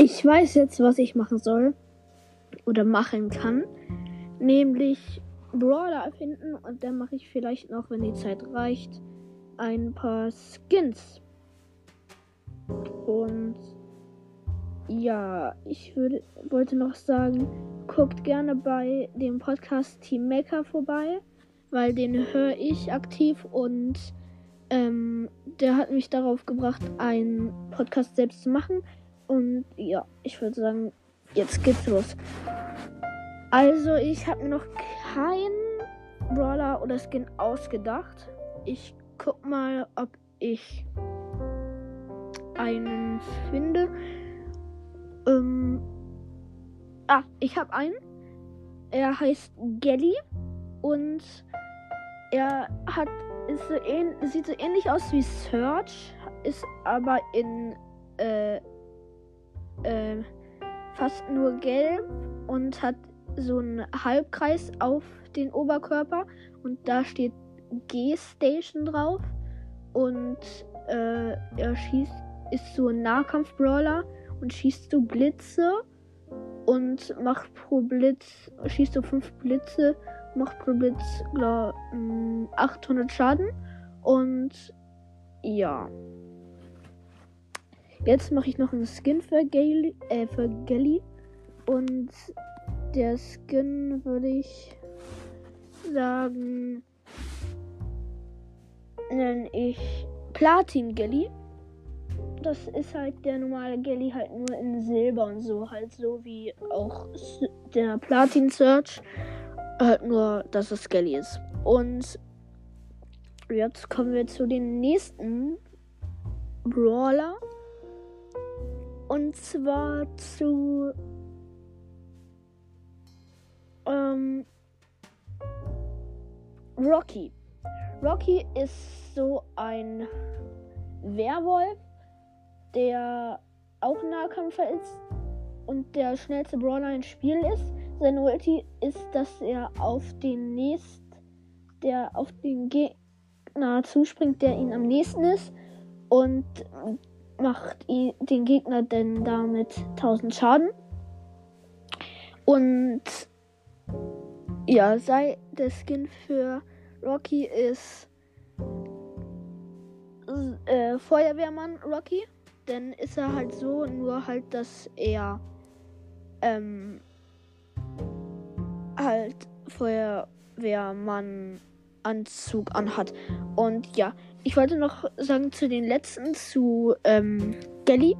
Ich weiß jetzt, was ich machen soll oder machen kann, nämlich Brawler erfinden und dann mache ich vielleicht noch, wenn die Zeit reicht, ein paar Skins. Und ja, ich würde, wollte noch sagen, guckt gerne bei dem Podcast Team Maker vorbei, weil den höre ich aktiv und ähm, der hat mich darauf gebracht, einen Podcast selbst zu machen. Und ja, ich würde sagen, jetzt geht's los. Also, ich habe mir noch keinen Brawler oder Skin ausgedacht. Ich guck mal, ob ich einen finde. Ähm, ah, ich habe einen. Er heißt Gelly und er hat ist so ähn, sieht so ähnlich aus wie Search, ist aber in äh, äh, fast nur gelb und hat so einen Halbkreis auf den Oberkörper und da steht G-Station drauf und äh, er schießt, ist so ein Nahkampf-Brawler und schießt so Blitze und macht pro Blitz, schießt so fünf Blitze, macht pro Blitz glaub, 800 mm, Schaden und ja. Jetzt mache ich noch einen Skin für Gaily, äh, für Gelly und der Skin würde ich sagen nenne ich Platin Gelly das ist halt der normale Gelly halt nur in Silber und so. Halt so wie auch der Platin Search. Halt nur, dass es Gelly ist. Und jetzt kommen wir zu den nächsten Brawler. Und zwar zu ähm, Rocky. Rocky ist so ein Werwolf, der auch Nahkämpfer ist und der schnellste Brawler im Spiel ist. Seine Ulti ist, dass er auf den nächst, der auf den Gegner zuspringt, der ihn am nächsten ist und macht den Gegner dann damit 1000 Schaden. Und ja, sei der Skin für Rocky ist äh, Feuerwehrmann Rocky dann ist er halt so, nur halt, dass er ähm, halt Feuerwehrmann Anzug anhat. Und ja, ich wollte noch sagen zu den letzten, zu ähm, Gelly.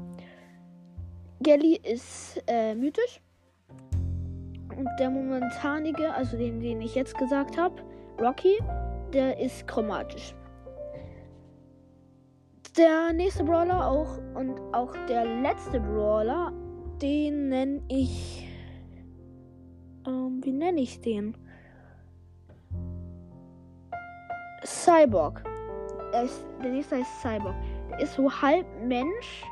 Gelly ist äh, mythisch. Und der momentanige, also den, den ich jetzt gesagt habe, Rocky, der ist chromatisch der nächste Brawler auch und auch der letzte Brawler, den nenne ich. Ähm, wie nenne ich den? Cyborg. Der, ist, der nächste heißt Cyborg. Der ist so halb Mensch,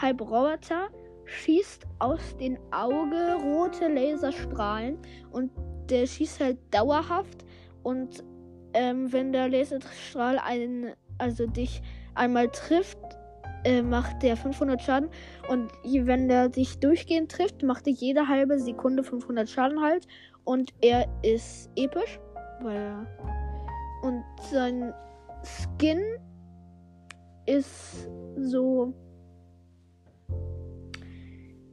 halb Roboter, schießt aus den Augen rote Laserstrahlen und der schießt halt dauerhaft und ähm, wenn der Laserstrahl einen, also dich einmal trifft, äh, macht der 500 Schaden. Und wenn der sich durchgehend trifft, macht er jede halbe Sekunde 500 Schaden halt. Und er ist episch, weil er. Und sein Skin ist so.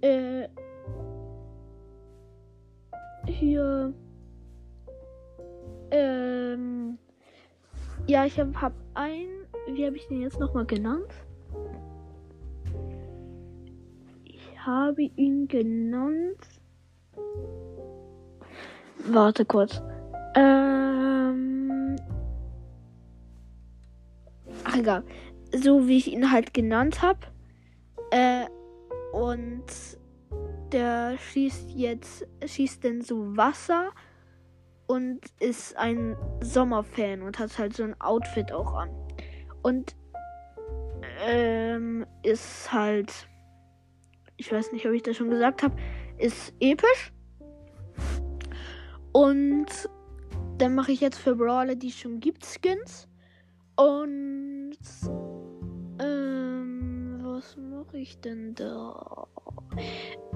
Äh, hier. Ähm, ja, ich habe hab ein wie habe ich den jetzt nochmal genannt? Ich habe ihn genannt. Warte kurz. Ähm. Ach, egal. So wie ich ihn halt genannt habe. Äh, und der schießt jetzt, schießt denn so Wasser und ist ein Sommerfan und hat halt so ein Outfit auch an. Und ähm, ist halt, ich weiß nicht, ob ich das schon gesagt habe, ist episch. Und dann mache ich jetzt für Brawler, die schon gibt, Skins. Und ähm, was mache ich denn da?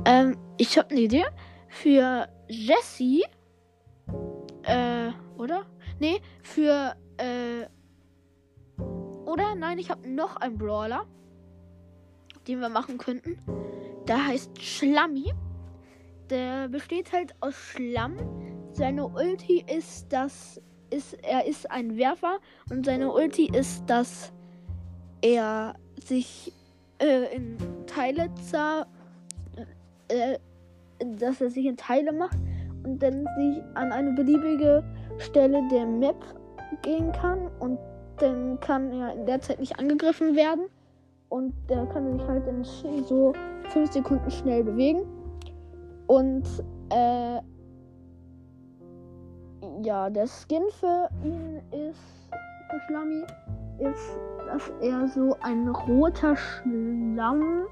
Ähm, ich habe eine Idee für Jessie. Äh, oder? Nee, für, äh, oder? Nein, ich habe noch einen Brawler, den wir machen könnten. Der heißt Schlammi. Der besteht halt aus Schlamm. Seine Ulti ist das ist er ist ein Werfer und seine Ulti ist, dass er sich äh, in Teile zer äh, dass er sich in Teile macht und dann sich an eine beliebige Stelle der Map gehen kann und dann kann er in der Zeit nicht angegriffen werden und der kann sich halt in so 5 Sekunden schnell bewegen und äh, ja, der Skin für ihn ist, für Schlammi, ist, dass er so ein roter Schlamm,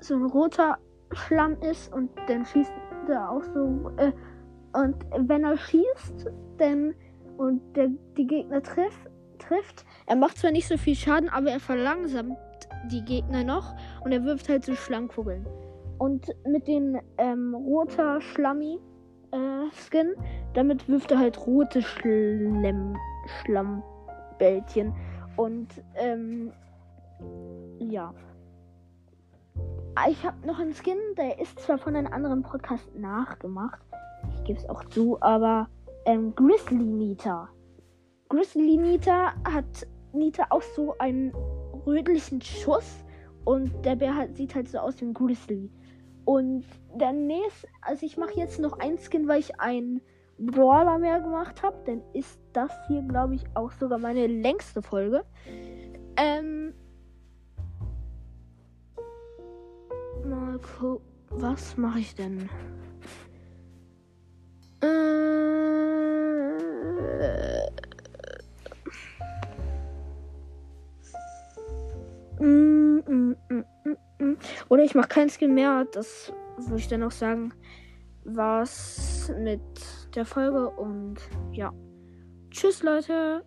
so ein roter Schlamm ist und dann schießt er auch so, äh, und wenn er schießt, dann und der, die Gegner trifft, trifft, er macht zwar nicht so viel Schaden, aber er verlangsamt die Gegner noch und er wirft halt so Schlammkugeln. Und mit den ähm, roter Schlammi äh, Skin. Damit wirft er halt rote Schlemm Schlammbällchen. Und ähm, ja. Ich habe noch einen Skin, der ist zwar von einem anderen Podcast nachgemacht. Ich gebe es auch zu, aber ähm, Grizzly Nita. Grizzly Nita hat Nita auch so einen rötlichen Schuss und der Bär halt, sieht halt so aus wie ein Grizzly. Und der nächste, also ich mache jetzt noch ein Skin, weil ich einen Brawler mehr gemacht habe. Dann ist das hier, glaube ich, auch sogar meine längste Folge. Ähm. Mal gucken. Was mache ich denn? Oder ich mache kein Skin mehr. Das würde ich dann auch sagen. War's mit der Folge und ja. Tschüss, Leute.